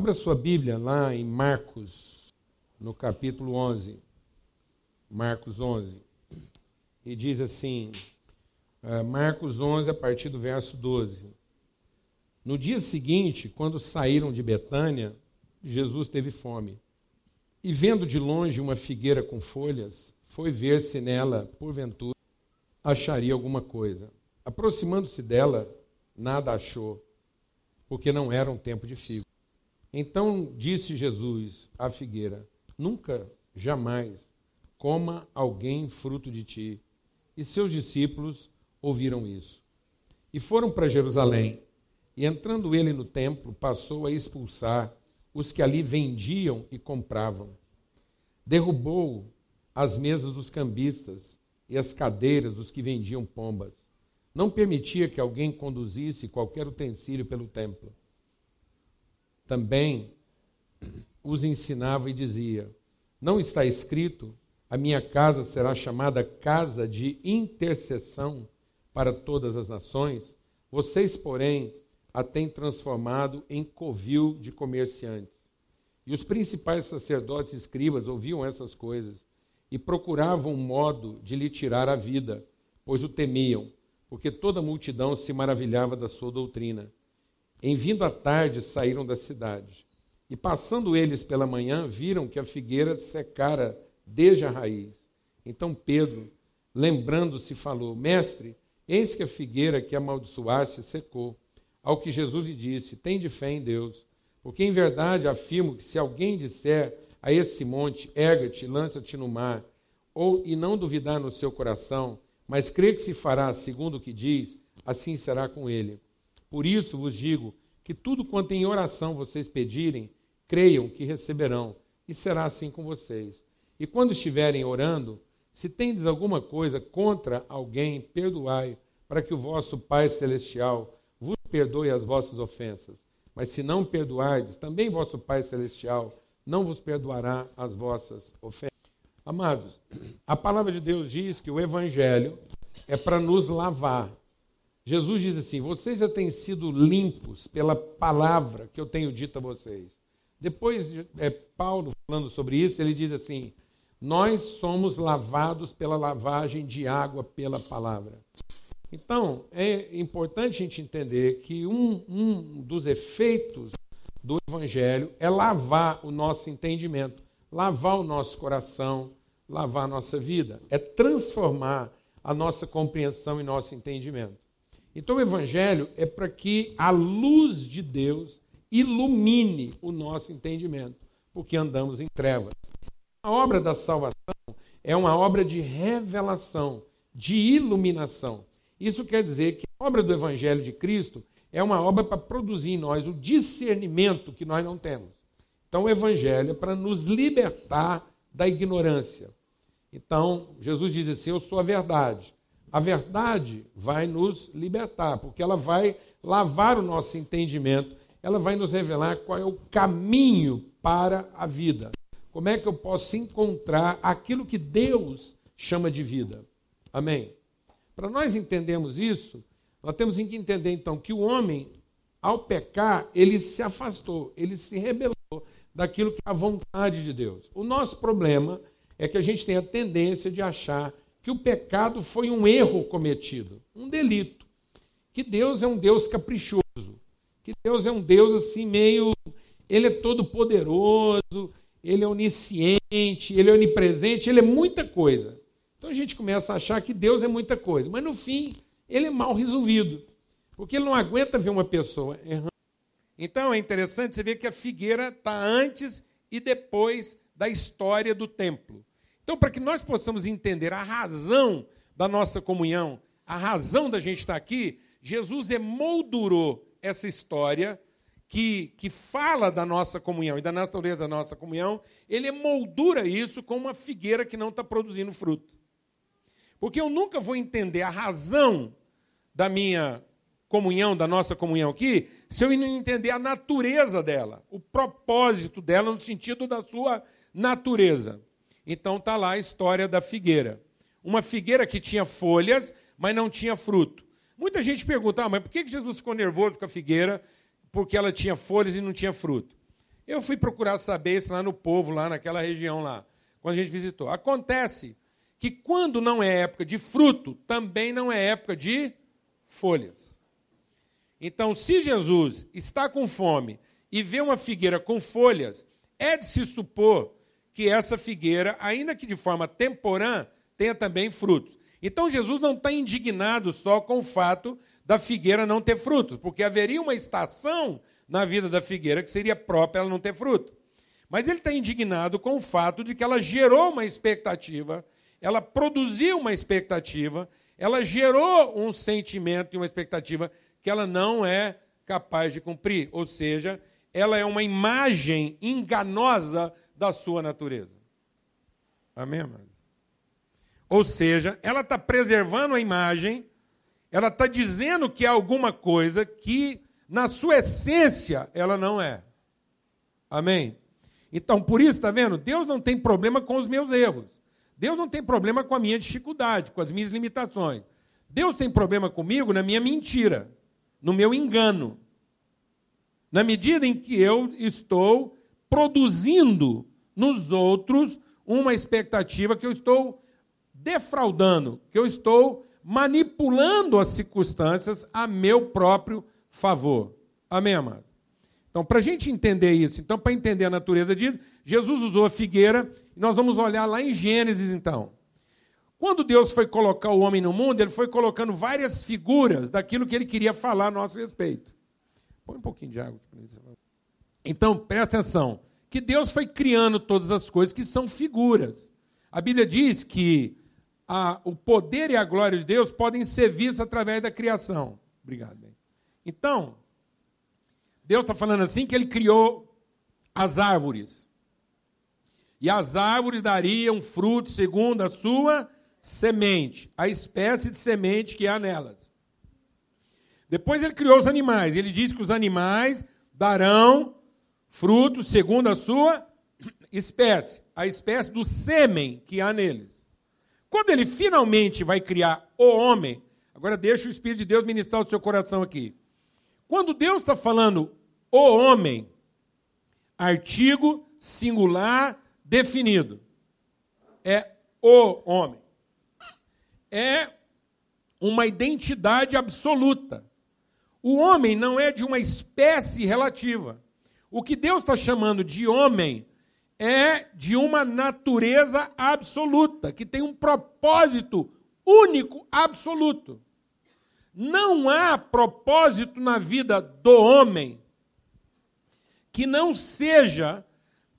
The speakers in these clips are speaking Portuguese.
Abra sua Bíblia lá em Marcos, no capítulo 11. Marcos 11. E diz assim, uh, Marcos 11, a partir do verso 12. No dia seguinte, quando saíram de Betânia, Jesus teve fome. E vendo de longe uma figueira com folhas, foi ver se nela, porventura, acharia alguma coisa. Aproximando-se dela, nada achou, porque não era um tempo de figo. Então disse Jesus à figueira: Nunca, jamais, coma alguém fruto de ti. E seus discípulos ouviram isso. E foram para Jerusalém. E entrando ele no templo, passou a expulsar os que ali vendiam e compravam. Derrubou as mesas dos cambistas e as cadeiras dos que vendiam pombas. Não permitia que alguém conduzisse qualquer utensílio pelo templo. Também os ensinava e dizia: Não está escrito, a minha casa será chamada casa de intercessão para todas as nações? Vocês, porém, a têm transformado em covil de comerciantes. E os principais sacerdotes e escribas ouviam essas coisas e procuravam um modo de lhe tirar a vida, pois o temiam, porque toda a multidão se maravilhava da sua doutrina. Em vindo à tarde, saíram da cidade. E passando eles pela manhã, viram que a figueira secara desde a raiz. Então Pedro, lembrando-se, falou: Mestre, eis que a figueira que amaldiçoaste secou. Ao que Jesus lhe disse: Tem de fé em Deus. Porque em verdade afirmo que se alguém disser a esse monte, erga-te, lança-te no mar, ou e não duvidar no seu coração, mas crê que se fará segundo o que diz, assim será com ele. Por isso vos digo que tudo quanto em oração vocês pedirem, creiam que receberão, e será assim com vocês. E quando estiverem orando, se tendes alguma coisa contra alguém, perdoai, para que o vosso Pai Celestial vos perdoe as vossas ofensas. Mas se não perdoardes, também vosso Pai Celestial não vos perdoará as vossas ofensas. Amados, a palavra de Deus diz que o Evangelho é para nos lavar. Jesus diz assim: vocês já têm sido limpos pela palavra que eu tenho dito a vocês. Depois, é, Paulo falando sobre isso, ele diz assim: nós somos lavados pela lavagem de água pela palavra. Então, é importante a gente entender que um, um dos efeitos do Evangelho é lavar o nosso entendimento, lavar o nosso coração, lavar a nossa vida, é transformar a nossa compreensão e nosso entendimento. Então, o Evangelho é para que a luz de Deus ilumine o nosso entendimento, porque andamos em trevas. A obra da salvação é uma obra de revelação, de iluminação. Isso quer dizer que a obra do Evangelho de Cristo é uma obra para produzir em nós o discernimento que nós não temos. Então, o Evangelho é para nos libertar da ignorância. Então, Jesus diz assim: Eu sou a verdade. A verdade vai nos libertar, porque ela vai lavar o nosso entendimento, ela vai nos revelar qual é o caminho para a vida. Como é que eu posso encontrar aquilo que Deus chama de vida? Amém? Para nós entendermos isso, nós temos que entender então que o homem, ao pecar, ele se afastou, ele se rebelou daquilo que é a vontade de Deus. O nosso problema é que a gente tem a tendência de achar que o pecado foi um erro cometido, um delito. Que Deus é um Deus caprichoso, que Deus é um Deus assim meio. Ele é todo poderoso, ele é onisciente, ele é onipresente, ele é muita coisa. Então a gente começa a achar que Deus é muita coisa, mas no fim ele é mal resolvido, porque ele não aguenta ver uma pessoa errando. Então é interessante você ver que a figueira está antes e depois da história do templo. Então, para que nós possamos entender a razão da nossa comunhão, a razão da gente estar aqui, Jesus emoldurou essa história que, que fala da nossa comunhão e da natureza da nossa comunhão, ele emoldura isso com uma figueira que não está produzindo fruto. Porque eu nunca vou entender a razão da minha comunhão, da nossa comunhão aqui, se eu não entender a natureza dela, o propósito dela no sentido da sua natureza. Então está lá a história da figueira. Uma figueira que tinha folhas, mas não tinha fruto. Muita gente pergunta, ah, mas por que Jesus ficou nervoso com a figueira? Porque ela tinha folhas e não tinha fruto. Eu fui procurar saber isso lá no povo, lá naquela região lá, quando a gente visitou. Acontece que quando não é época de fruto, também não é época de folhas. Então, se Jesus está com fome e vê uma figueira com folhas, é de se supor que essa figueira, ainda que de forma temporã, tenha também frutos. Então Jesus não está indignado só com o fato da figueira não ter frutos, porque haveria uma estação na vida da figueira que seria própria ela não ter fruto. Mas ele está indignado com o fato de que ela gerou uma expectativa, ela produziu uma expectativa, ela gerou um sentimento e uma expectativa que ela não é capaz de cumprir. Ou seja, ela é uma imagem enganosa da sua natureza. Amém, amado? Ou seja, ela está preservando a imagem, ela está dizendo que é alguma coisa que, na sua essência, ela não é. Amém? Então, por isso, está vendo? Deus não tem problema com os meus erros. Deus não tem problema com a minha dificuldade, com as minhas limitações. Deus tem problema comigo na minha mentira, no meu engano. Na medida em que eu estou produzindo nos outros uma expectativa que eu estou defraudando, que eu estou manipulando as circunstâncias a meu próprio favor. Amém, amado? Então, para a gente entender isso, então, para entender a natureza disso, Jesus usou a figueira, e nós vamos olhar lá em Gênesis, então. Quando Deus foi colocar o homem no mundo, ele foi colocando várias figuras daquilo que ele queria falar a nosso respeito. Põe um pouquinho de água aqui para Então, presta atenção, que Deus foi criando todas as coisas que são figuras. A Bíblia diz que a, o poder e a glória de Deus podem ser vistos através da criação. Obrigado. Bem. Então, Deus está falando assim que ele criou as árvores. E as árvores dariam fruto segundo a sua semente, a espécie de semente que há nelas. Depois ele criou os animais. Ele diz que os animais darão fruto segundo a sua espécie, a espécie do sêmen que há neles. Quando ele finalmente vai criar o homem, agora deixa o Espírito de Deus ministrar o seu coração aqui. Quando Deus está falando o homem, artigo singular definido, é o homem. É uma identidade absoluta. O homem não é de uma espécie relativa. O que Deus está chamando de homem é de uma natureza absoluta, que tem um propósito único, absoluto. Não há propósito na vida do homem que não seja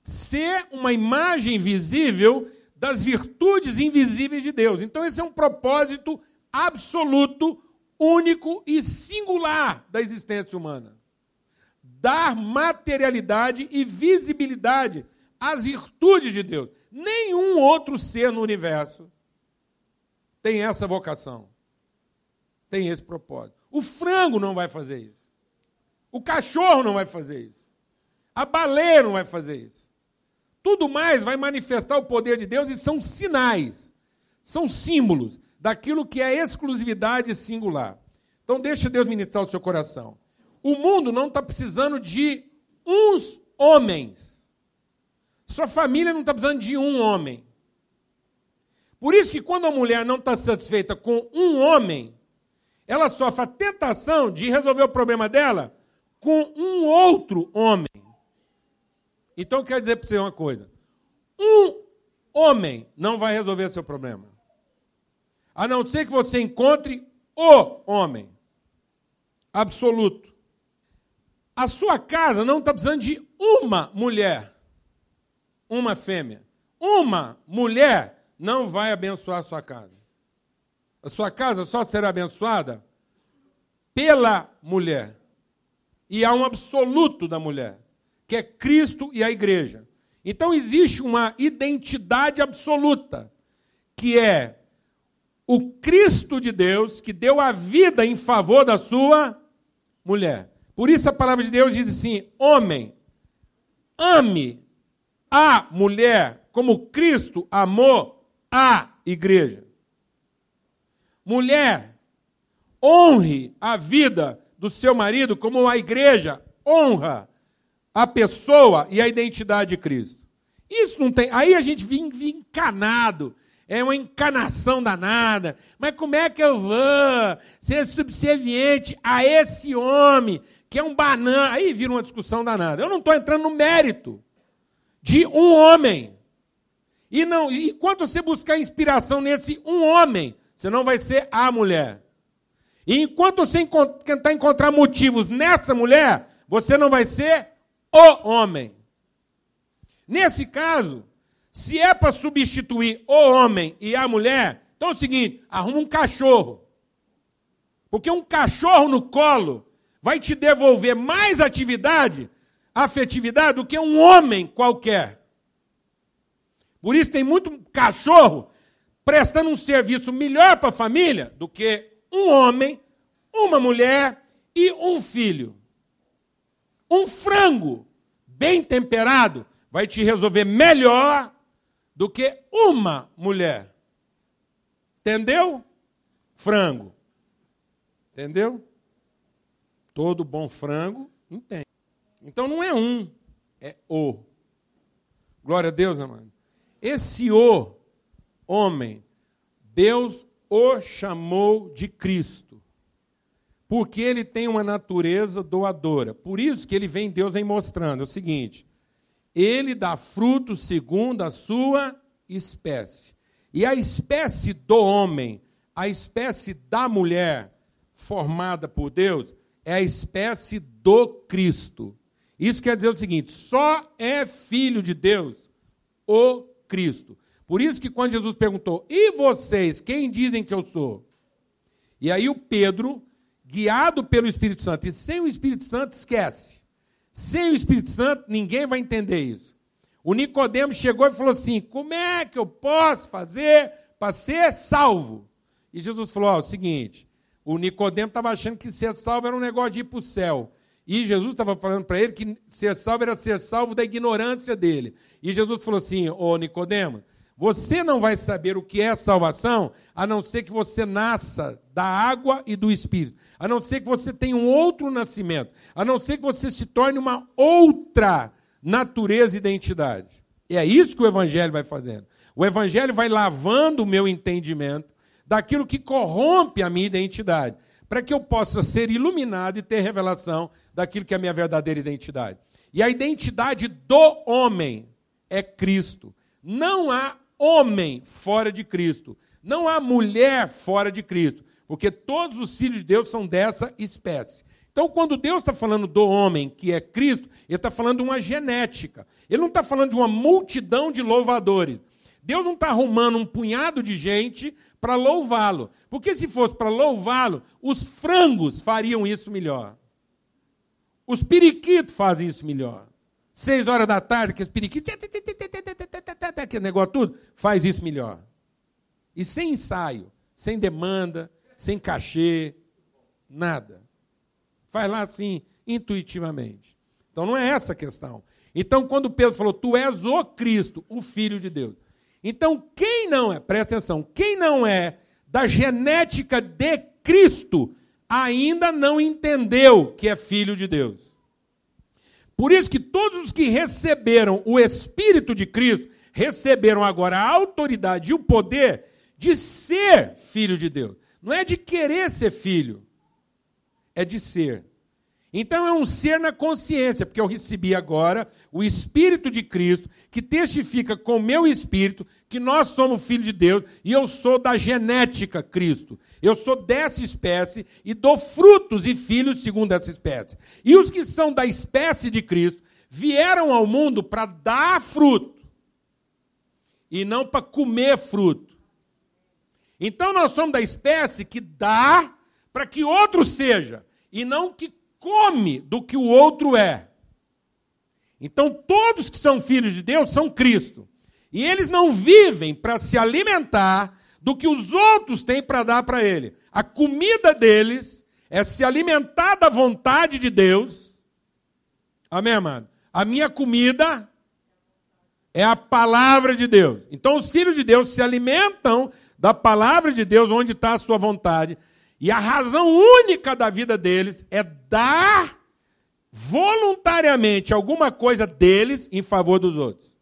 ser uma imagem visível das virtudes invisíveis de Deus. Então, esse é um propósito absoluto, único e singular da existência humana. Dar materialidade e visibilidade as virtudes de Deus. Nenhum outro ser no universo tem essa vocação, tem esse propósito. O frango não vai fazer isso. O cachorro não vai fazer isso. A baleia não vai fazer isso. Tudo mais vai manifestar o poder de Deus e são sinais, são símbolos daquilo que é exclusividade singular. Então, deixa Deus ministrar o seu coração. O mundo não está precisando de uns homens sua família não está precisando de um homem. Por isso que quando a mulher não está satisfeita com um homem, ela sofre a tentação de resolver o problema dela com um outro homem. Então eu quero dizer para você uma coisa: um homem não vai resolver seu problema. A não ser que você encontre o homem absoluto. A sua casa não está precisando de uma mulher uma fêmea. Uma mulher não vai abençoar a sua casa. A sua casa só será abençoada pela mulher. E há um absoluto da mulher, que é Cristo e a igreja. Então existe uma identidade absoluta, que é o Cristo de Deus que deu a vida em favor da sua mulher. Por isso a palavra de Deus diz assim: homem, ame a mulher como Cristo amou a igreja. Mulher, honre a vida do seu marido como a igreja honra a pessoa e a identidade de Cristo. Isso não tem. Aí a gente vive encanado. É uma encanação danada. Mas como é que eu vou ser subserviente a esse homem que é um banana? Aí vira uma discussão danada. Eu não estou entrando no mérito de um homem. E não, enquanto você buscar inspiração nesse um homem, você não vai ser a mulher. E enquanto você tentar encontrar motivos nessa mulher, você não vai ser o homem. Nesse caso, se é para substituir o homem e a mulher, então é o seguinte: arruma um cachorro. Porque um cachorro no colo vai te devolver mais atividade, afetividade, do que um homem qualquer. Por isso tem muito cachorro prestando um serviço melhor para a família do que um homem, uma mulher e um filho. Um frango bem temperado vai te resolver melhor do que uma mulher. Entendeu? Frango. Entendeu? Todo bom frango entende. Então não é um, é o. Glória a Deus, amado. Esse o homem, Deus o chamou de Cristo. Porque ele tem uma natureza doadora. Por isso que ele vem, Deus vem mostrando é o seguinte: ele dá fruto segundo a sua espécie. E a espécie do homem, a espécie da mulher formada por Deus, é a espécie do Cristo. Isso quer dizer o seguinte: só é filho de Deus o Cristo. Por isso que quando Jesus perguntou: "E vocês, quem dizem que eu sou?" E aí o Pedro, guiado pelo Espírito Santo, e sem o Espírito Santo esquece. Sem o Espírito Santo, ninguém vai entender isso. O Nicodemo chegou e falou assim: "Como é que eu posso fazer para ser salvo?" E Jesus falou: "Ó, é o seguinte, o Nicodemo estava achando que ser salvo era um negócio de ir para o céu. E Jesus estava falando para ele que ser salvo era ser salvo da ignorância dele. E Jesus falou assim: Ô Nicodemo, você não vai saber o que é salvação a não ser que você nasça da água e do espírito, a não ser que você tenha um outro nascimento, a não ser que você se torne uma outra natureza e identidade. E é isso que o evangelho vai fazendo. O evangelho vai lavando o meu entendimento daquilo que corrompe a minha identidade, para que eu possa ser iluminado e ter revelação daquilo que é a minha verdadeira identidade. E a identidade do homem é Cristo. Não há homem fora de Cristo. Não há mulher fora de Cristo. Porque todos os filhos de Deus são dessa espécie. Então, quando Deus está falando do homem, que é Cristo, Ele está falando de uma genética. Ele não está falando de uma multidão de louvadores. Deus não está arrumando um punhado de gente para louvá-lo. Porque se fosse para louvá-lo, os frangos fariam isso melhor. Os periquitos fazem isso melhor. Seis horas da tarde, que os periquitos, aquele negócio tudo, faz isso melhor. E sem ensaio, sem demanda, sem cachê, nada. Faz lá assim, intuitivamente. Então não é essa a questão. Então, quando Pedro falou, Tu és o Cristo, o Filho de Deus. Então, quem não é, presta atenção, quem não é da genética de Cristo, ainda não entendeu que é filho de Deus. Por isso que todos os que receberam o Espírito de Cristo receberam agora a autoridade e o poder de ser filho de Deus. Não é de querer ser filho, é de ser. Então é um ser na consciência, porque eu recebi agora o Espírito de Cristo, que testifica com o meu espírito que nós somos filhos de Deus e eu sou da genética Cristo. Eu sou dessa espécie e dou frutos e filhos segundo essa espécie. E os que são da espécie de Cristo vieram ao mundo para dar fruto e não para comer fruto. Então nós somos da espécie que dá para que outro seja e não que come do que o outro é. Então, todos que são filhos de Deus são Cristo. E eles não vivem para se alimentar do que os outros têm para dar para ele. A comida deles é se alimentar da vontade de Deus. Amém, amado? A minha comida é a palavra de Deus. Então, os filhos de Deus se alimentam da palavra de Deus, onde está a sua vontade. E a razão única da vida deles é dar voluntariamente alguma coisa deles em favor dos outros.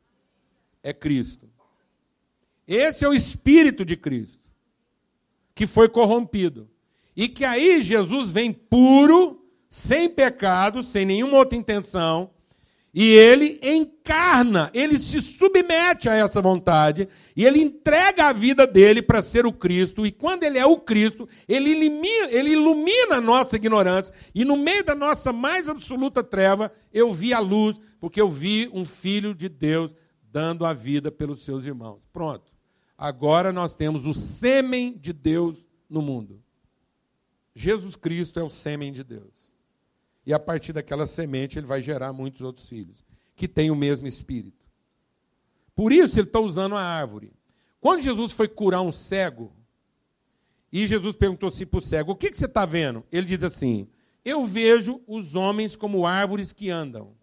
É Cristo. Esse é o espírito de Cristo, que foi corrompido. E que aí Jesus vem puro, sem pecado, sem nenhuma outra intenção, e ele encarna, ele se submete a essa vontade e ele entrega a vida dele para ser o Cristo. E quando ele é o Cristo, ele ilumina, ele ilumina a nossa ignorância. E no meio da nossa mais absoluta treva, eu vi a luz, porque eu vi um filho de Deus dando a vida pelos seus irmãos. Pronto. Agora nós temos o sêmen de Deus no mundo. Jesus Cristo é o sêmen de Deus. E a partir daquela semente ele vai gerar muitos outros filhos, que têm o mesmo espírito. Por isso ele está usando a árvore. Quando Jesus foi curar um cego, e Jesus perguntou assim para o cego: O que, que você está vendo? Ele diz assim: Eu vejo os homens como árvores que andam.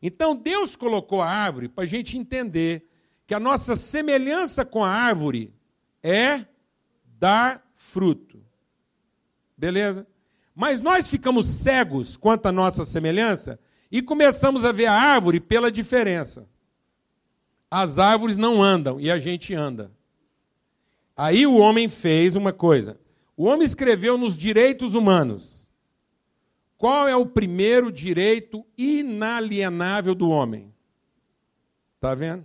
Então Deus colocou a árvore para a gente entender que a nossa semelhança com a árvore é dar fruto. Beleza? Mas nós ficamos cegos quanto à nossa semelhança e começamos a ver a árvore pela diferença. As árvores não andam e a gente anda. Aí o homem fez uma coisa. O homem escreveu nos direitos humanos. Qual é o primeiro direito inalienável do homem? Está vendo?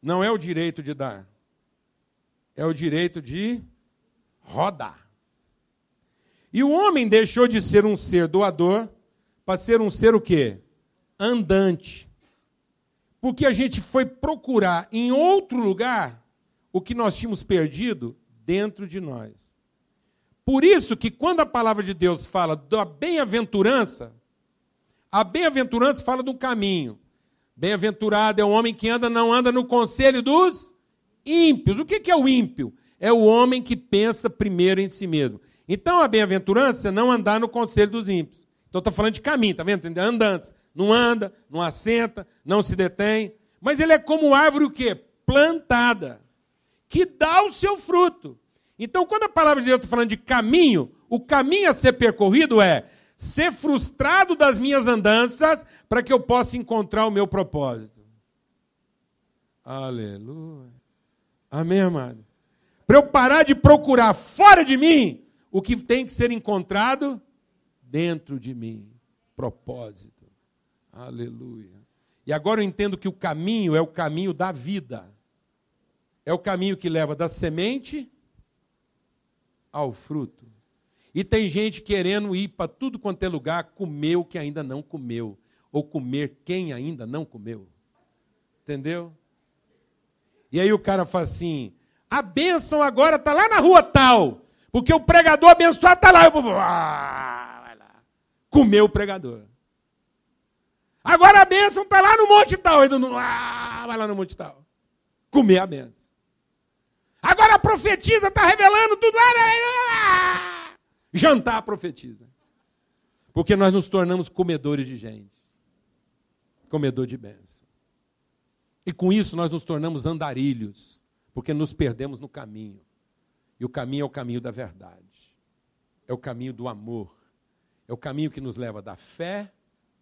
Não é o direito de dar. É o direito de rodar. E o homem deixou de ser um ser doador para ser um ser o quê? Andante. Porque a gente foi procurar em outro lugar o que nós tínhamos perdido dentro de nós. Por isso que quando a palavra de Deus fala da bem-aventurança, a bem-aventurança fala do caminho. Bem-aventurado é o homem que anda, não anda no conselho dos ímpios. O que é o ímpio? É o homem que pensa primeiro em si mesmo. Então a bem-aventurança é não andar no conselho dos ímpios. Então está falando de caminho, está vendo? Andantes. Não anda, não assenta, não se detém. Mas ele é como árvore o quê? Plantada, que dá o seu fruto. Então, quando a palavra de Deus está falando de caminho, o caminho a ser percorrido é ser frustrado das minhas andanças para que eu possa encontrar o meu propósito. Aleluia. Amém, amado? Para eu parar de procurar fora de mim o que tem que ser encontrado dentro de mim. Propósito. Aleluia. E agora eu entendo que o caminho é o caminho da vida. É o caminho que leva da semente ao fruto. E tem gente querendo ir para tudo quanto é lugar comer o que ainda não comeu. Ou comer quem ainda não comeu. Entendeu? E aí o cara fala assim: a bênção agora está lá na rua tal. Porque o pregador abençoado está lá. Ah, vai lá. Comeu o pregador. Agora a bênção está lá no monte tal. Ah, vai lá no monte tal. Comer a bênção. Agora a profetisa está revelando tudo lá. Ah, jantar a profetisa. Porque nós nos tornamos comedores de gente. Comedor de bênção. E com isso nós nos tornamos andarilhos. Porque nos perdemos no caminho. E o caminho é o caminho da verdade. É o caminho do amor. É o caminho que nos leva da fé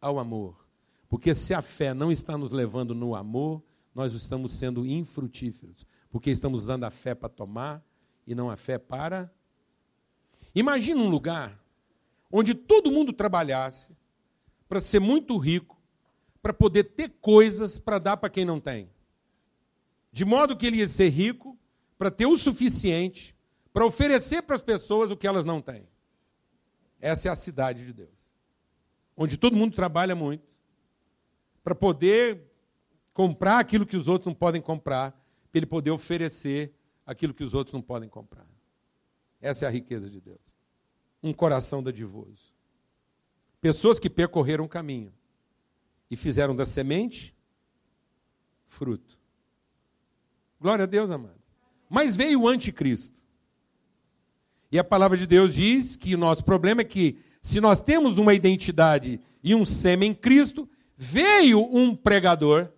ao amor. Porque se a fé não está nos levando no amor, nós estamos sendo infrutíferos. Porque estamos usando a fé para tomar e não a fé para. Imagina um lugar onde todo mundo trabalhasse para ser muito rico, para poder ter coisas para dar para quem não tem. De modo que ele ia ser rico para ter o suficiente para oferecer para as pessoas o que elas não têm. Essa é a cidade de Deus. Onde todo mundo trabalha muito para poder comprar aquilo que os outros não podem comprar, para ele poder oferecer aquilo que os outros não podem comprar. Essa é a riqueza de Deus. Um coração dadivoso. Pessoas que percorreram o caminho e fizeram da semente fruto. Glória a Deus, amado. Mas veio o anticristo. E a palavra de Deus diz que o nosso problema é que, se nós temos uma identidade e um sêmen em Cristo, veio um pregador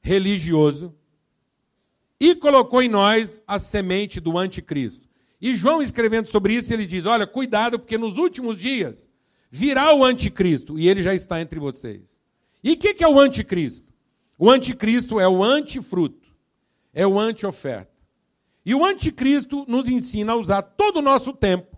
religioso e colocou em nós a semente do anticristo. E João, escrevendo sobre isso, ele diz: Olha, cuidado, porque nos últimos dias virá o anticristo, e ele já está entre vocês. E o que, que é o anticristo? O anticristo é o antifruto, é o anti-oferta. E o anticristo nos ensina a usar todo o nosso tempo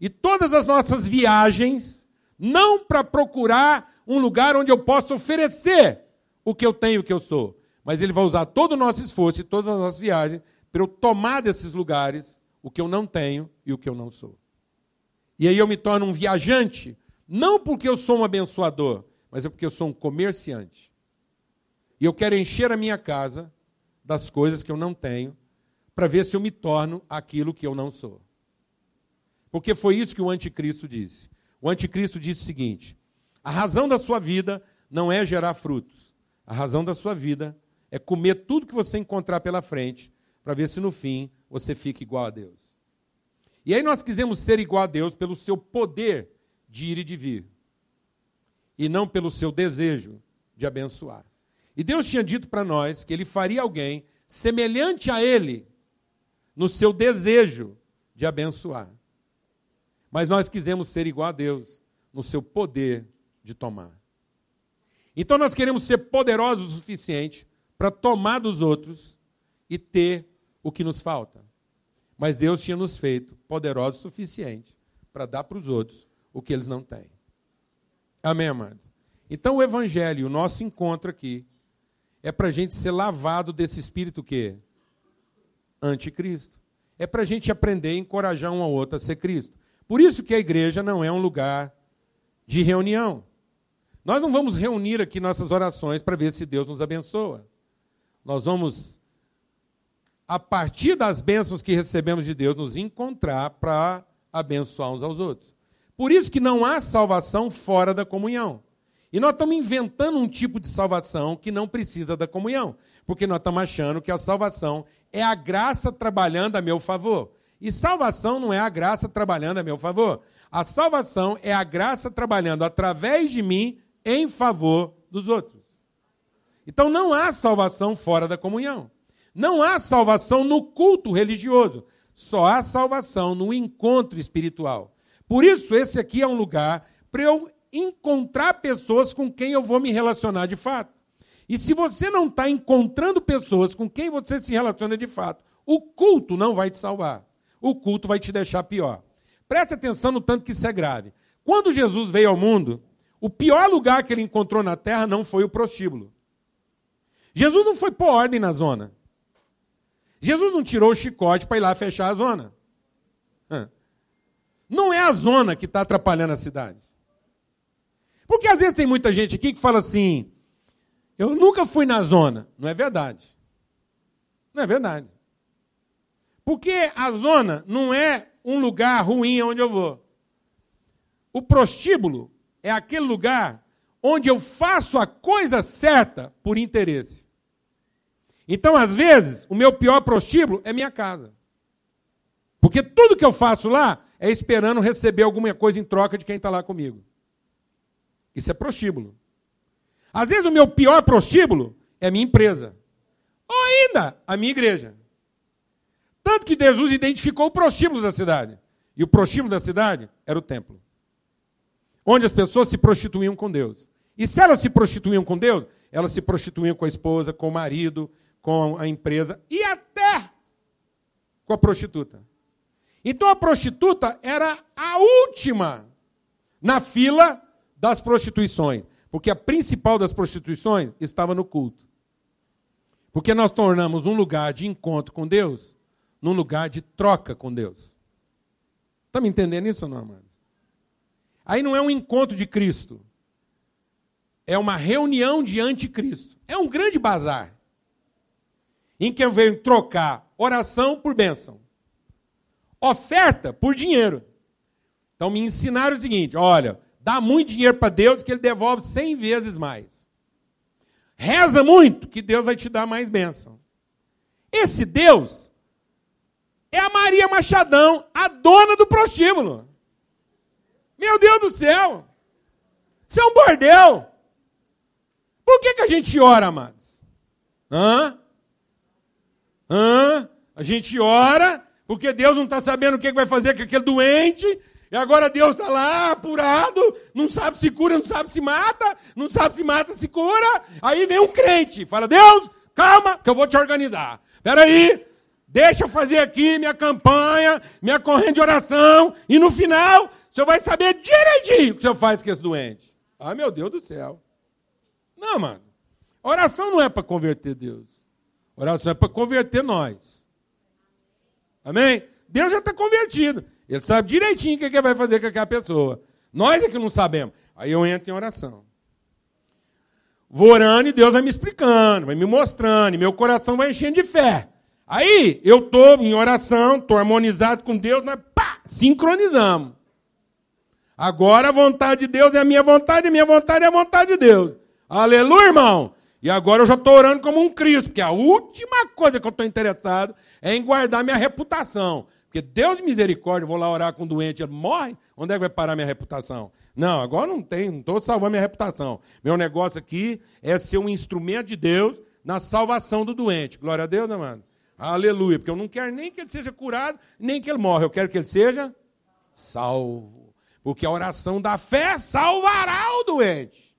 e todas as nossas viagens, não para procurar um lugar onde eu possa oferecer o que eu tenho, o que eu sou, mas ele vai usar todo o nosso esforço e todas as nossas viagens para eu tomar desses lugares o que eu não tenho e o que eu não sou. E aí eu me torno um viajante, não porque eu sou um abençoador, mas é porque eu sou um comerciante. E eu quero encher a minha casa das coisas que eu não tenho, para ver se eu me torno aquilo que eu não sou. Porque foi isso que o anticristo disse. O anticristo disse o seguinte: a razão da sua vida não é gerar frutos. A razão da sua vida é comer tudo que você encontrar pela frente, para ver se no fim você fica igual a Deus. E aí nós quisemos ser igual a Deus pelo seu poder de ir e de vir, e não pelo seu desejo de abençoar. E Deus tinha dito para nós que Ele faria alguém semelhante a Ele no seu desejo de abençoar. Mas nós quisemos ser igual a Deus no seu poder de tomar. Então nós queremos ser poderosos o suficiente para tomar dos outros e ter o que nos falta. Mas Deus tinha nos feito poderosos o suficiente para dar para os outros o que eles não têm. Amém, amados? Então o Evangelho, o nosso encontro aqui, é para a gente ser lavado desse espírito que? Anticristo. É para a gente aprender e encorajar um ao outro a ser Cristo. Por isso que a igreja não é um lugar de reunião. Nós não vamos reunir aqui nossas orações para ver se Deus nos abençoa. Nós vamos, a partir das bênçãos que recebemos de Deus, nos encontrar para abençoar uns aos outros. Por isso que não há salvação fora da comunhão. E nós estamos inventando um tipo de salvação que não precisa da comunhão, porque nós estamos achando que a salvação é a graça trabalhando a meu favor. E salvação não é a graça trabalhando a meu favor. A salvação é a graça trabalhando através de mim em favor dos outros. Então não há salvação fora da comunhão. Não há salvação no culto religioso. Só há salvação no encontro espiritual. Por isso, esse aqui é um lugar para eu encontrar pessoas com quem eu vou me relacionar de fato. E se você não está encontrando pessoas com quem você se relaciona de fato, o culto não vai te salvar. O culto vai te deixar pior. Preste atenção no tanto que isso é grave. Quando Jesus veio ao mundo, o pior lugar que ele encontrou na terra não foi o prostíbulo. Jesus não foi pôr ordem na zona. Jesus não tirou o chicote para ir lá fechar a zona. Não é a zona que está atrapalhando a cidade. Porque às vezes tem muita gente aqui que fala assim: eu nunca fui na zona. Não é verdade. Não é verdade. Porque a zona não é um lugar ruim onde eu vou. O prostíbulo é aquele lugar onde eu faço a coisa certa por interesse. Então, às vezes, o meu pior prostíbulo é minha casa. Porque tudo que eu faço lá é esperando receber alguma coisa em troca de quem está lá comigo. Isso é prostíbulo. Às vezes o meu pior prostíbulo é a minha empresa. Ou ainda a minha igreja. Tanto que Jesus identificou o prostíbulo da cidade. E o prostíbulo da cidade era o templo. Onde as pessoas se prostituíam com Deus. E se elas se prostituíam com Deus, elas se prostituíam com a esposa, com o marido, com a empresa e até com a prostituta. Então a prostituta era a última na fila das prostituições, porque a principal das prostituições estava no culto. Porque nós tornamos um lugar de encontro com Deus num lugar de troca com Deus. Está me entendendo isso ou não, amado? Aí não é um encontro de Cristo. É uma reunião de anticristo. É um grande bazar. Em que eu venho trocar oração por bênção. Oferta por dinheiro. Então me ensinaram o seguinte: olha, Dá muito dinheiro para Deus que ele devolve cem vezes mais. Reza muito que Deus vai te dar mais bênção. Esse Deus é a Maria Machadão, a dona do prostíbulo. Meu Deus do céu! Isso é um bordel. Por que, que a gente ora, amados? Hã? Hã? A gente ora porque Deus não está sabendo o que vai fazer com aquele doente E agora Deus está lá, apurado, não sabe se cura, não sabe se mata, não sabe se mata, se cura. Aí vem um crente, fala: Deus, calma, que eu vou te organizar. Espera aí, deixa eu fazer aqui minha campanha, minha corrente de oração, e no final, o senhor vai saber direitinho o que o senhor faz com esse doente. Ah, meu Deus do céu. Não, mano. Oração não é para converter Deus. Oração é para converter nós. Amém? Deus já está convertido. Ele sabe direitinho o que, ele vai fazer com aquela pessoa. Nós é que não sabemos. Aí eu entro em oração. Vou orando e Deus vai me explicando, vai me mostrando, e meu coração vai enchendo de fé. Aí eu estou em oração, estou harmonizado com Deus, mas pá, sincronizamos. Agora a vontade de Deus é a minha vontade, a minha vontade é a vontade de Deus. Aleluia, irmão. E agora eu já estou orando como um Cristo, porque a última coisa que eu estou interessado é em guardar minha reputação. Porque Deus de misericórdia, vou lá orar com um doente, ele morre, onde é que vai parar minha reputação? Não, agora não tem, não estou salvando minha reputação. Meu negócio aqui é ser um instrumento de Deus na salvação do doente. Glória a Deus, amado. Aleluia. Porque eu não quero nem que ele seja curado, nem que ele morra. Eu quero que ele seja salvo. Porque a oração da fé salvará o doente.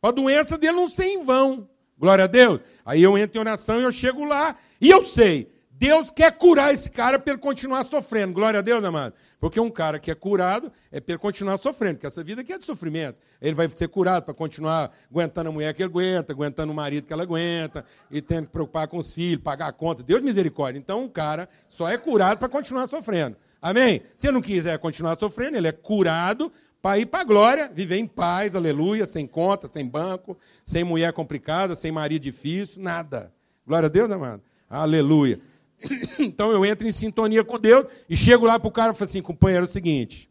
Para a doença dele não ser em vão. Glória a Deus. Aí eu entro em oração e eu chego lá e eu sei Deus quer curar esse cara para ele continuar sofrendo. Glória a Deus, amado. Porque um cara que é curado é para ele continuar sofrendo, porque essa vida aqui é de sofrimento. Ele vai ser curado para continuar aguentando a mulher que ele aguenta, aguentando o marido que ela aguenta, e tendo que preocupar com os filhos, pagar a conta. Deus misericórdia. Então, um cara só é curado para continuar sofrendo. Amém? Se ele não quiser continuar sofrendo, ele é curado para ir para a glória, viver em paz, aleluia, sem conta, sem banco, sem mulher complicada, sem marido difícil, nada. Glória a Deus, amado. Aleluia. Então eu entro em sintonia com Deus e chego lá para o cara e falo assim: companheiro, é o seguinte,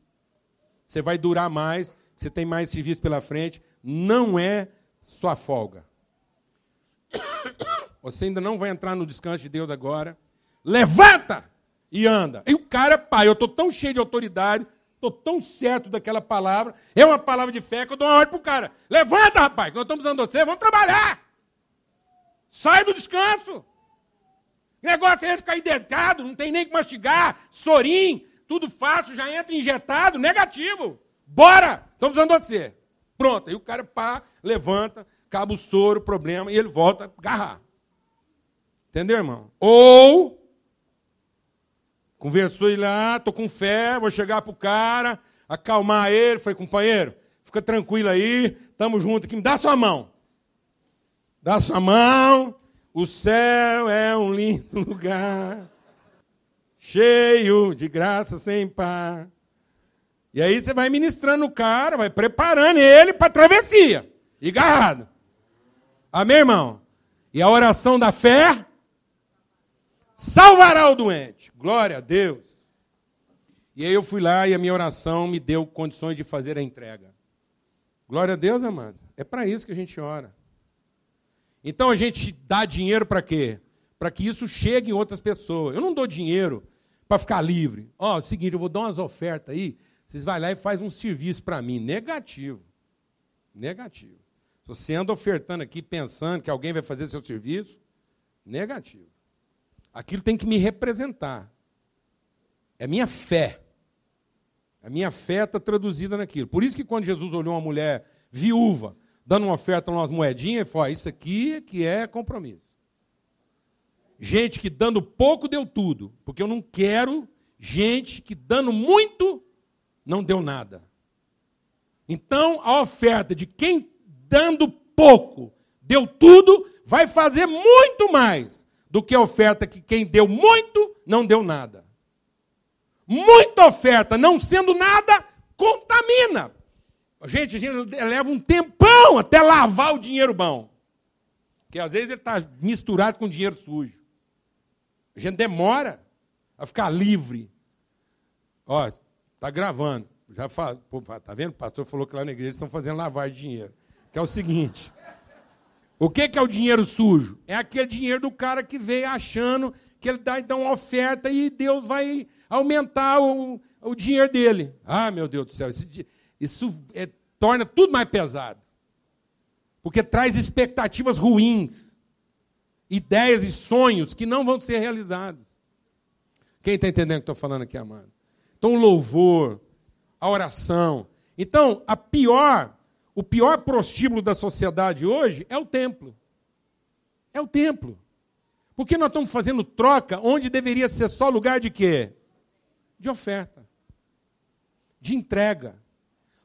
você vai durar mais, você tem mais serviço pela frente, não é sua folga. Você ainda não vai entrar no descanso de Deus agora. Levanta e anda. E o cara, pai, eu estou tão cheio de autoridade, estou tão certo daquela palavra, é uma palavra de fé que eu dou uma ordem para o cara. Levanta, rapaz, nós estamos usando você, vamos trabalhar. Sai do descanso. Negócio é esse cair deitado, não tem nem que mastigar, sorim, tudo fácil, já entra injetado, negativo. Bora! Estamos usando você. Pronto. Aí o cara pá, levanta, acaba o soro, problema, e ele volta a agarrar. Entendeu, irmão? Ou conversou ele lá, tô com fé, vou chegar pro cara, acalmar ele, falei, companheiro, fica tranquilo aí, tamo junto aqui, me dá sua mão. Dá sua mão, o céu é um lindo lugar, cheio de graça sem par. E aí você vai ministrando o cara, vai preparando ele para a travessia, e garrado. Amém, irmão? E a oração da fé salvará o doente. Glória a Deus. E aí eu fui lá e a minha oração me deu condições de fazer a entrega. Glória a Deus, amado. É para isso que a gente ora. Então a gente dá dinheiro para quê? Para que isso chegue em outras pessoas. Eu não dou dinheiro para ficar livre. Ó, oh, é o seguinte, eu vou dar umas ofertas aí, vocês vão lá e faz um serviço para mim. Negativo. Negativo. Se você anda ofertando aqui pensando que alguém vai fazer seu serviço, negativo. Aquilo tem que me representar. É minha fé. A minha fé está traduzida naquilo. Por isso que quando Jesus olhou uma mulher viúva, dando uma oferta, umas moedinhas, e falou: Isso aqui que é compromisso. Gente que dando pouco deu tudo, porque eu não quero gente que dando muito não deu nada. Então, a oferta de quem dando pouco deu tudo, vai fazer muito mais do que a oferta que quem deu muito não deu nada. Muita oferta não sendo nada contamina. Gente, a gente leva um tempão até lavar o dinheiro bom. Porque às vezes ele está misturado com dinheiro sujo. A gente demora a ficar livre. Ó, está gravando. Já pô, tá vendo? O pastor falou que lá na igreja estão fazendo lavagem de dinheiro. Que é o seguinte: o que, que é o dinheiro sujo? É aquele dinheiro do cara que veio achando que ele dá então uma oferta e Deus vai aumentar o, o dinheiro dele. Ah, meu Deus do céu, esse, isso é, torna tudo mais pesado. Porque traz expectativas ruins, ideias e sonhos que não vão ser realizados. Quem está entendendo o que estou falando aqui, amado? Então o louvor, a oração. Então, a pior, o pior prostíbulo da sociedade hoje é o templo. É o templo. Porque nós estamos fazendo troca onde deveria ser só lugar de quê? De oferta. De entrega.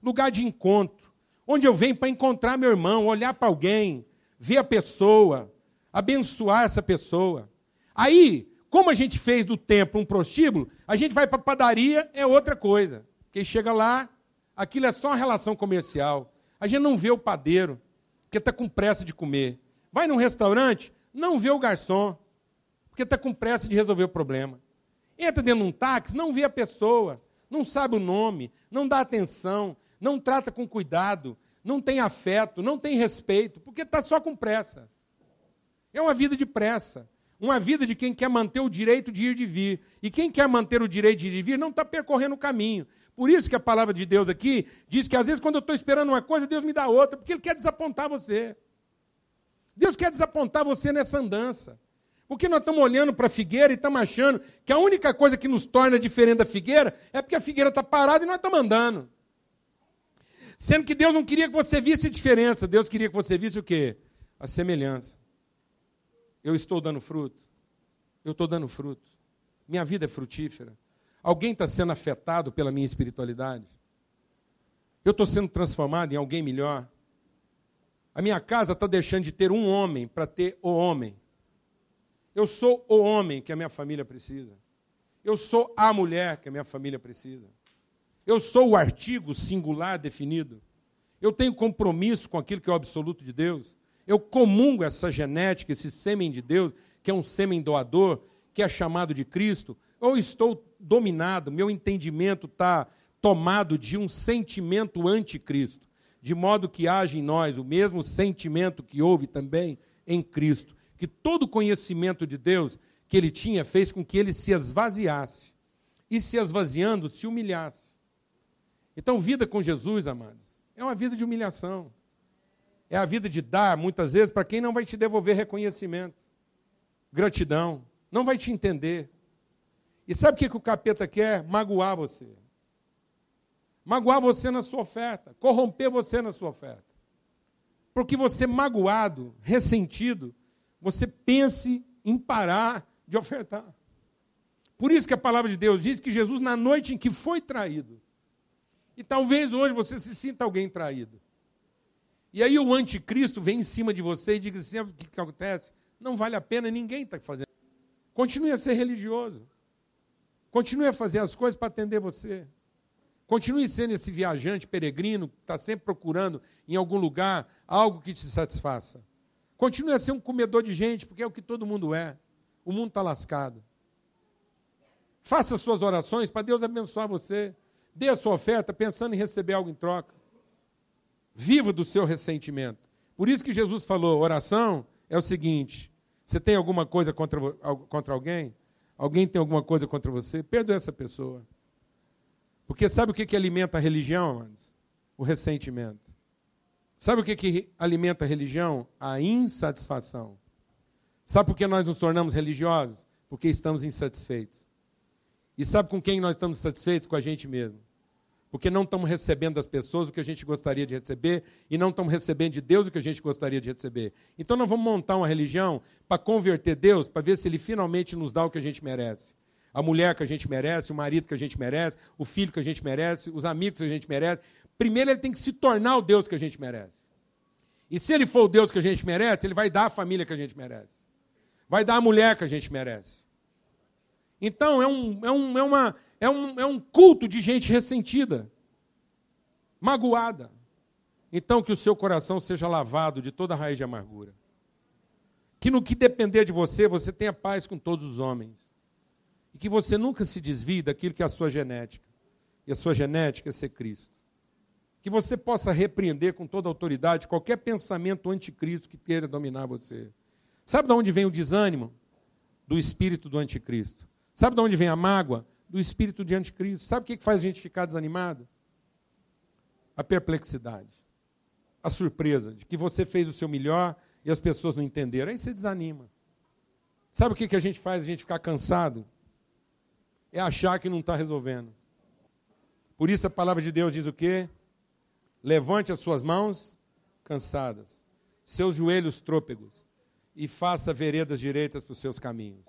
Lugar de encontro. Onde eu venho para encontrar meu irmão, olhar para alguém, ver a pessoa, abençoar essa pessoa. Aí, como a gente fez do templo um prostíbulo, a gente vai para a padaria, é outra coisa. Quem chega lá, aquilo é só uma relação comercial. A gente não vê o padeiro, porque está com pressa de comer. Vai num restaurante, não vê o garçom, porque está com pressa de resolver o problema. Entra dentro de um táxi, não vê a pessoa, não sabe o nome, não dá atenção, não trata com cuidado, não tem afeto, não tem respeito, porque está só com pressa. É uma vida de pressa. Uma vida de quem quer manter o direito de ir e de vir. E quem quer manter o direito de ir e de vir não está percorrendo o caminho. Por isso que a palavra de Deus aqui diz que às vezes quando eu estou esperando uma coisa, Deus me dá outra, porque Ele quer desapontar você. Deus quer desapontar você nessa andança. Porque nós estamos olhando para a figueira e estamos achando que a única coisa que nos torna diferente da figueira é porque a figueira está parada e nós estamos andando. Sendo que Deus não queria que você visse a diferença, Deus queria que você visse o quê? A semelhança. Eu estou dando fruto. Eu estou dando fruto. Minha vida é frutífera. Alguém está sendo afetado pela minha espiritualidade? Eu estou sendo transformado em alguém melhor? A minha casa está deixando de ter um homem para ter o homem. Eu sou o homem que a minha família precisa. Eu sou a mulher que a minha família precisa. Eu sou o artigo singular definido. Eu tenho compromisso com aquilo que é o absoluto de Deus. Eu comungo essa genética, esse sêmen de Deus, que é um sêmen doador, que é chamado de Cristo, ou estou dominado, meu entendimento está tomado de um sentimento anticristo, de modo que haja em nós o mesmo sentimento que houve também em Cristo, que todo conhecimento de Deus que ele tinha fez com que ele se esvaziasse, e se esvaziando, se humilhasse. Então, vida com Jesus, amados, é uma vida de humilhação. É a vida de dar, muitas vezes, para quem não vai te devolver reconhecimento, gratidão, não vai te entender. E sabe o que, que o capeta quer? Magoar você. Magoar você na sua oferta, corromper você na sua oferta. Porque você magoado, ressentido, você pense em parar de ofertar. Por isso que a palavra de Deus diz que Jesus, na noite em que foi traído, e talvez hoje você se sinta alguém traído. E aí o anticristo vem em cima de você e diz assim: o que, que acontece? Não vale a pena, ninguém está fazendo. Continue a ser religioso. Continue a fazer as coisas para atender você. Continue sendo esse viajante peregrino que está sempre procurando em algum lugar algo que te satisfaça. Continue a ser um comedor de gente, porque é o que todo mundo é. O mundo está lascado. Faça suas orações para Deus abençoar você. Dê a sua oferta pensando em receber algo em troca. Viva do seu ressentimento. Por isso que Jesus falou: oração é o seguinte: você tem alguma coisa contra, contra alguém? Alguém tem alguma coisa contra você? Perdoe essa pessoa. Porque sabe o que, que alimenta a religião, amados? O ressentimento. Sabe o que, que alimenta a religião? A insatisfação. Sabe por que nós nos tornamos religiosos? Porque estamos insatisfeitos. E sabe com quem nós estamos satisfeitos? Com a gente mesmo porque não estamos recebendo das pessoas o que a gente gostaria de receber e não estamos recebendo de Deus o que a gente gostaria de receber. Então nós vamos montar uma religião para converter Deus, para ver se ele finalmente nos dá o que a gente merece. A mulher que a gente merece, o marido que a gente merece, o filho que a gente merece, os amigos que a gente merece. Primeiro ele tem que se tornar o Deus que a gente merece. E se ele for o Deus que a gente merece, ele vai dar a família que a gente merece. Vai dar a mulher que a gente merece. Então é, um, é, um, é uma é um, é um culto de gente ressentida, magoada. Então, que o seu coração seja lavado de toda raiz de amargura. Que no que depender de você, você tenha paz com todos os homens. E que você nunca se desvie daquilo que é a sua genética. E a sua genética é ser Cristo. Que você possa repreender com toda autoridade qualquer pensamento anticristo que queira dominar você. Sabe de onde vem o desânimo? Do espírito do anticristo. Sabe de onde vem a mágoa? do espírito de anticristo. Sabe o que faz a gente ficar desanimado? A perplexidade, a surpresa de que você fez o seu melhor e as pessoas não entenderam. Aí você desanima. Sabe o que a gente faz a gente ficar cansado? É achar que não está resolvendo. Por isso a palavra de Deus diz o quê? Levante as suas mãos cansadas, seus joelhos trôpegos, e faça veredas direitas para os seus caminhos.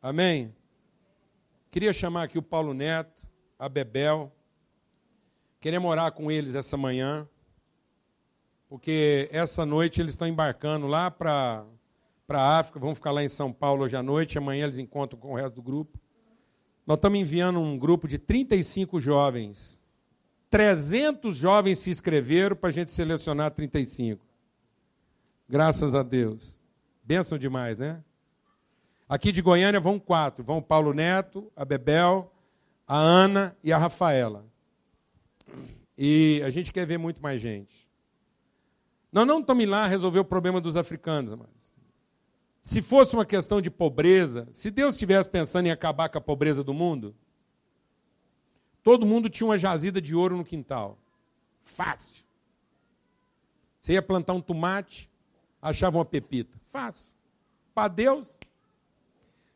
Amém? Queria chamar aqui o Paulo Neto, a Bebel. Queremos orar com eles essa manhã, porque essa noite eles estão embarcando lá para a África, vão ficar lá em São Paulo hoje à noite, amanhã eles encontram com o resto do grupo. Nós estamos enviando um grupo de 35 jovens. 300 jovens se inscreveram para a gente selecionar 35. Graças a Deus. Bênção demais, né? Aqui de Goiânia vão quatro: vão Paulo Neto, a Bebel, a Ana e a Rafaela. E a gente quer ver muito mais gente. Nós não estamos lá resolver o problema dos africanos, mas se fosse uma questão de pobreza, se Deus estivesse pensando em acabar com a pobreza do mundo, todo mundo tinha uma jazida de ouro no quintal. Fácil. Você ia plantar um tomate, achava uma pepita. Fácil. Para Deus.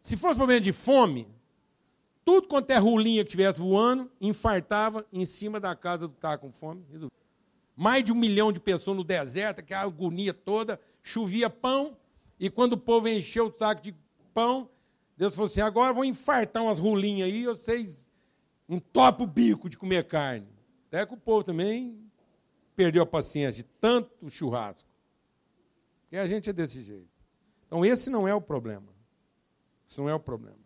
Se fosse problema de fome, tudo quanto é rulinha que estivesse voando, infartava em cima da casa do que estava com fome. Mais de um milhão de pessoas no deserto, aquela agonia toda, chovia pão, e quando o povo encheu o saco de pão, Deus falou assim: agora vão infartar umas rolinhas aí, vocês entopam o bico de comer carne. Até que o povo também perdeu a paciência de tanto churrasco. E a gente é desse jeito. Então, esse não é o problema. Isso não é o problema.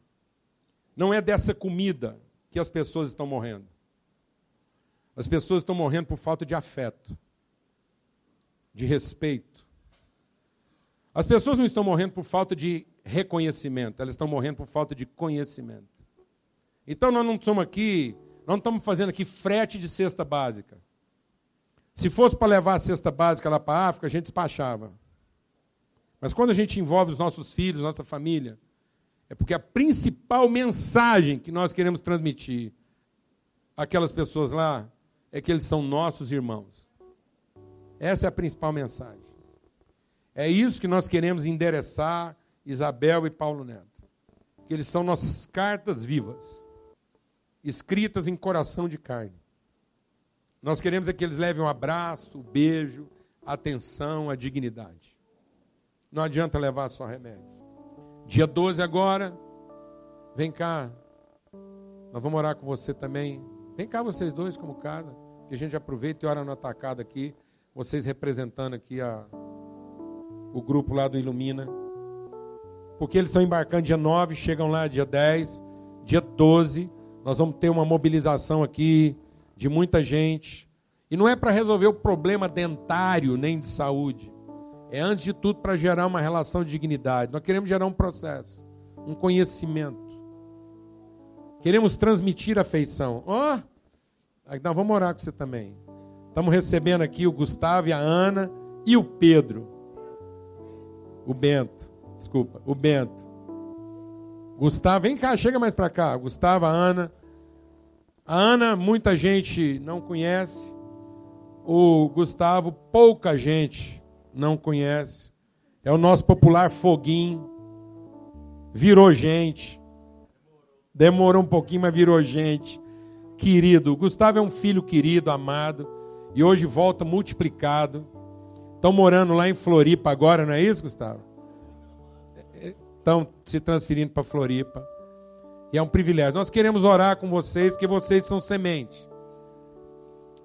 Não é dessa comida que as pessoas estão morrendo. As pessoas estão morrendo por falta de afeto, de respeito. As pessoas não estão morrendo por falta de reconhecimento, elas estão morrendo por falta de conhecimento. Então nós não estamos aqui, nós não estamos fazendo aqui frete de cesta básica. Se fosse para levar a cesta básica lá para a África, a gente despachava. Mas quando a gente envolve os nossos filhos, nossa família, é porque a principal mensagem que nós queremos transmitir àquelas pessoas lá é que eles são nossos irmãos. Essa é a principal mensagem. É isso que nós queremos endereçar Isabel e Paulo Neto. Que eles são nossas cartas vivas, escritas em coração de carne. Nós queremos é que eles levem um abraço, um beijo, a atenção, a dignidade. Não adianta levar só remédio. Dia 12 agora, vem cá. Nós vamos orar com você também. Vem cá vocês dois como casa, que a gente aproveita e ora no atacado aqui, vocês representando aqui a, o grupo lá do Ilumina. Porque eles estão embarcando dia 9, chegam lá dia 10, dia 12. Nós vamos ter uma mobilização aqui de muita gente. E não é para resolver o problema dentário nem de saúde. É, antes de tudo, para gerar uma relação de dignidade. Nós queremos gerar um processo, um conhecimento. Queremos transmitir afeição. Ó, oh, nós vamos orar com você também. Estamos recebendo aqui o Gustavo e a Ana e o Pedro. O Bento. Desculpa, o Bento. Gustavo, vem cá, chega mais para cá. Gustavo, a Ana. A Ana, muita gente não conhece. O Gustavo, pouca gente não conhece. É o nosso popular foguinho. Virou gente. Demorou um pouquinho, mas virou gente. Querido. Gustavo é um filho querido, amado. E hoje volta multiplicado. Estão morando lá em Floripa agora, não é isso, Gustavo? Estão se transferindo para Floripa. E é um privilégio. Nós queremos orar com vocês, porque vocês são semente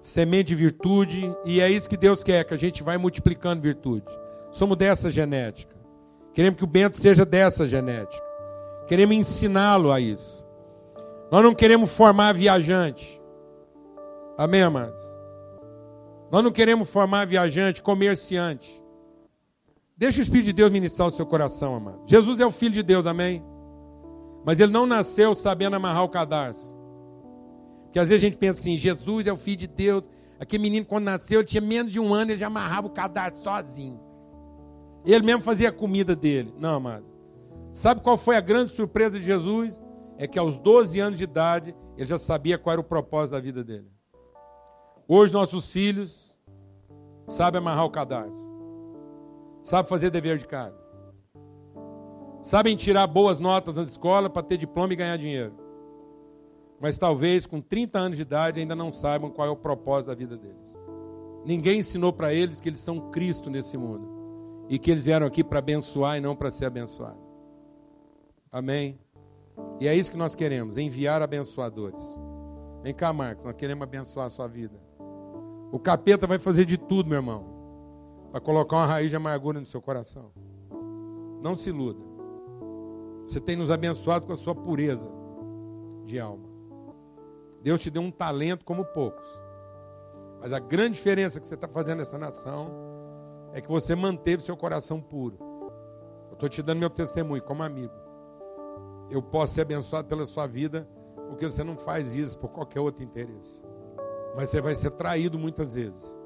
semente de virtude, e é isso que Deus quer, que a gente vai multiplicando virtude. Somos dessa genética. Queremos que o Bento seja dessa genética. Queremos ensiná-lo a isso. Nós não queremos formar viajante. Amém, amados? Nós não queremos formar viajante, comerciante. Deixa o Espírito de Deus ministrar o seu coração, amado. Jesus é o Filho de Deus, amém? Mas ele não nasceu sabendo amarrar o cadarço. Que às vezes a gente pensa assim, Jesus é o filho de Deus. Aquele menino, quando nasceu, ele tinha menos de um ano, ele já amarrava o cadarço sozinho. Ele mesmo fazia a comida dele. Não, amado. Sabe qual foi a grande surpresa de Jesus? É que aos 12 anos de idade, ele já sabia qual era o propósito da vida dele. Hoje, nossos filhos sabem amarrar o cadarço, sabem fazer dever de casa, sabem tirar boas notas na escola para ter diploma e ganhar dinheiro. Mas talvez com 30 anos de idade ainda não saibam qual é o propósito da vida deles. Ninguém ensinou para eles que eles são Cristo nesse mundo e que eles vieram aqui para abençoar e não para ser abençoados. Amém? E é isso que nós queremos, enviar abençoadores. Vem cá, Marcos, nós queremos abençoar a sua vida. O capeta vai fazer de tudo, meu irmão, para colocar uma raiz de amargura no seu coração. Não se iluda. Você tem nos abençoado com a sua pureza de alma. Deus te deu um talento como poucos. Mas a grande diferença que você está fazendo nessa nação é que você manteve seu coração puro. Eu estou te dando meu testemunho como amigo. Eu posso ser abençoado pela sua vida, porque você não faz isso por qualquer outro interesse. Mas você vai ser traído muitas vezes.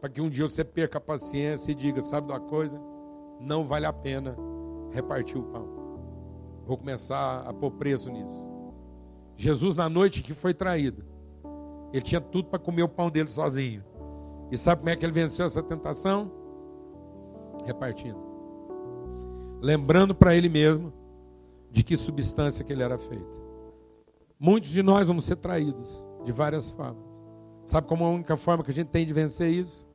Para que um dia você perca a paciência e diga: sabe de uma coisa? Não vale a pena repartir o pão. Vou começar a pôr preço nisso. Jesus, na noite que foi traído, ele tinha tudo para comer o pão dele sozinho. E sabe como é que ele venceu essa tentação? Repartindo. Lembrando para ele mesmo de que substância que ele era feito. Muitos de nós vamos ser traídos de várias formas. Sabe como a única forma que a gente tem de vencer isso?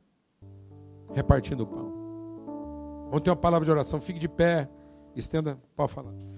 Repartindo o pão. Ter uma palavra de oração. Fique de pé, estenda, pode falar.